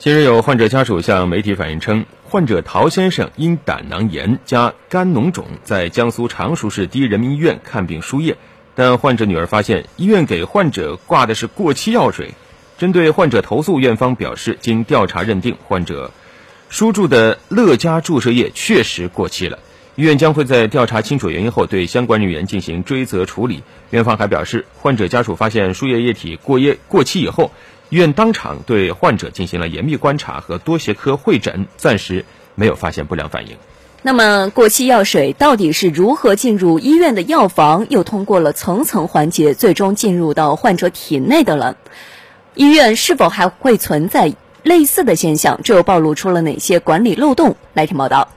近日有患者家属向媒体反映称，患者陶先生因胆囊炎加肝脓肿，在江苏常熟市第一人民医院看病输液，但患者女儿发现医院给患者挂的是过期药水。针对患者投诉，院方表示，经调查认定，患者输注的乐嘉注射液确实过期了。医院将会在调查清楚原因后，对相关人员进行追责处理。院方还表示，患者家属发现输液液体过液过期以后。医院当场对患者进行了严密观察和多学科会诊，暂时没有发现不良反应。那么，过期药水到底是如何进入医院的药房，又通过了层层环节，最终进入到患者体内的了？医院是否还会存在类似的现象？这又暴露出了哪些管理漏洞？来听报道。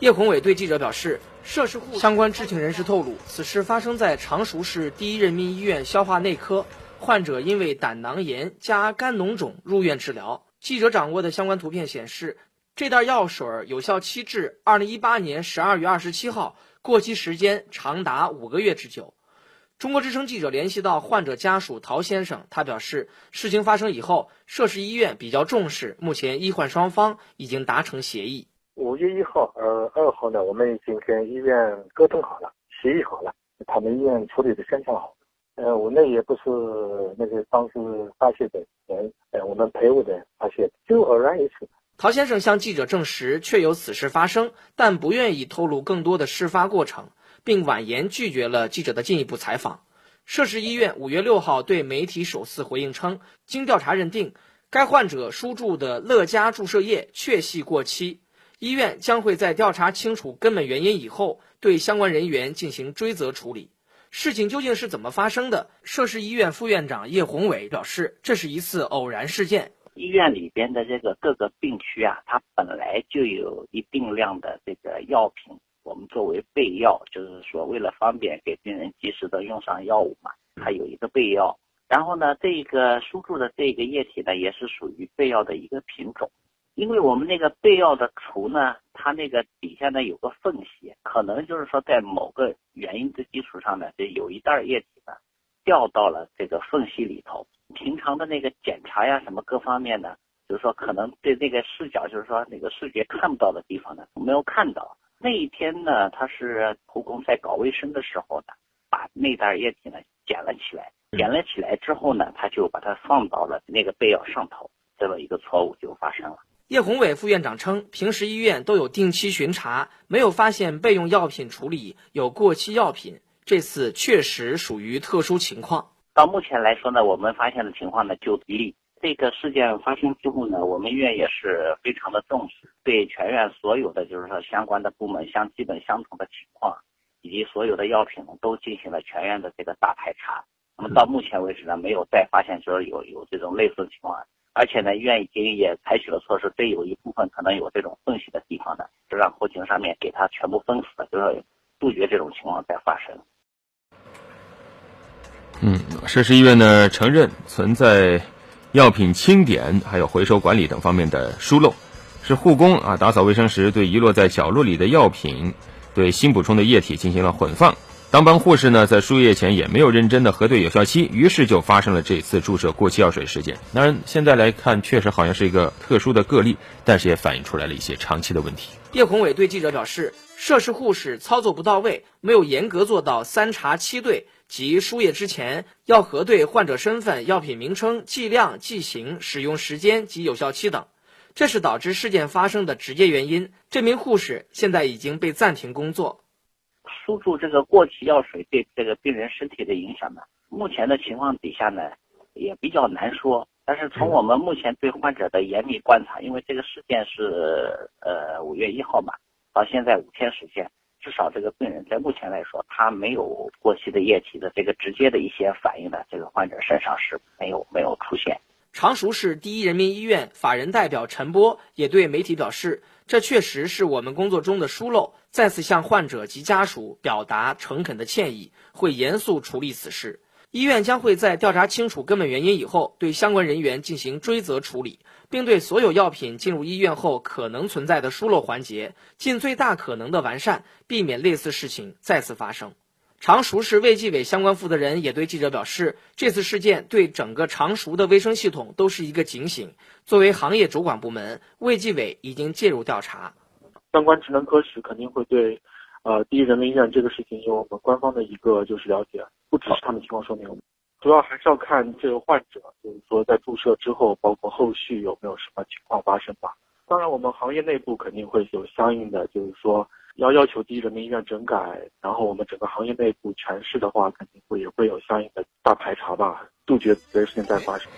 叶宏伟对记者表示，涉事户相关知情人士透露，此事发生在常熟市第一人民医院消化内科。患者因为胆囊炎加肝脓肿入院治疗。记者掌握的相关图片显示，这袋药水有效期至二零一八年十二月二十七号，过期时间长达五个月之久。中国之声记者联系到患者家属陶先生，他表示，事情发生以后，涉事医院比较重视，目前医患双方已经达成协议。五月一号、呃二号呢，我们已经跟医院沟通好了，协议好了，他们医院处理的非常好。呃，我那也不是那个当时发现的人，呃，我们陪护的发现，就偶然一次。陶先生向记者证实确有此事发生，但不愿意透露更多的事发过程，并婉言拒绝了记者的进一步采访。涉事医院五月六号对媒体首次回应称，经调查认定，该患者输注的乐嘉注射液确系过期，医院将会在调查清楚根本原因以后，对相关人员进行追责处理。事情究竟是怎么发生的？涉事医院副院长叶宏伟表示，这是一次偶然事件。医院里边的这个各个病区啊，它本来就有一定量的这个药品，我们作为备药，就是说为了方便给病人及时的用上药物嘛，它有一个备药。然后呢，这个输注的这个液体呢，也是属于备药的一个品种。因为我们那个备药的橱呢，它那个底下呢有个缝隙，可能就是说在某个原因的基础上呢，这有一袋液体呢掉到了这个缝隙里头。平常的那个检查呀，什么各方面呢，就是说可能对那个视角，就是说那个视觉看不到的地方呢，没有看到。那一天呢，他是护工在搞卫生的时候呢，把那袋液体呢捡了起来，捡了起来之后呢，他就把它放到了那个备药上头，这么一个错误就发生了。叶宏伟副院长称，平时医院都有定期巡查，没有发现备用药品处理有过期药品。这次确实属于特殊情况。到目前来说呢，我们发现的情况呢就一例。这个事件发生之后呢，我们医院也是非常的重视，对全院所有的就是说相关的部门相基本相同的情况，以及所有的药品都进行了全院的这个大排查。那么到目前为止呢，没有再发现说有有这种类似的情况。而且呢，医院已经也采取了措施，对有一部分可能有这种缝隙的地方呢，就让后勤上面给它全部封死，就是杜绝这种情况再发生。嗯，涉事医院呢承认存在药品清点、还有回收管理等方面的疏漏，是护工啊打扫卫生时对遗落在角落里的药品、对新补充的液体进行了混放。当班护士呢，在输液前也没有认真的核对有效期，于是就发生了这次注射过期药水事件。当然，现在来看，确实好像是一个特殊的个例，但是也反映出来了一些长期的问题。叶宏伟对记者表示，涉事护士操作不到位，没有严格做到三查七对，即输液之前要核对患者身份、药品名称、剂量、剂型、使用时间及有效期等，这是导致事件发生的直接原因。这名护士现在已经被暂停工作。输注这个过期药水对这个病人身体的影响呢？目前的情况底下呢，也比较难说。但是从我们目前对患者的严密观察，因为这个事件是呃五月一号嘛，到现在五天时间，至少这个病人在目前来说，他没有过期的液体的这个直接的一些反应呢，这个患者身上是没有没有出现。常熟市第一人民医院法人代表陈波也对媒体表示。这确实是我们工作中的疏漏，再次向患者及家属表达诚恳的歉意，会严肃处理此事。医院将会在调查清楚根本原因以后，对相关人员进行追责处理，并对所有药品进入医院后可能存在的疏漏环节，尽最大可能的完善，避免类似事情再次发生。常熟市卫计委相关负责人也对记者表示，这次事件对整个常熟的卫生系统都是一个警醒。作为行业主管部门，卫计委已经介入调查。相关职能科室肯定会对，呃，第一人民医院这个事情有我们官方的一个就是了解，不只是他们情况说明，主要还是要看这个患者，就是说在注射之后，包括后续有没有什么情况发生吧。当然，我们行业内部肯定会有相应的，就是说。要要求第一人民医院整改，然后我们整个行业内部全市的话，肯定会也会有相应的大排查吧，杜绝这些事情再发生。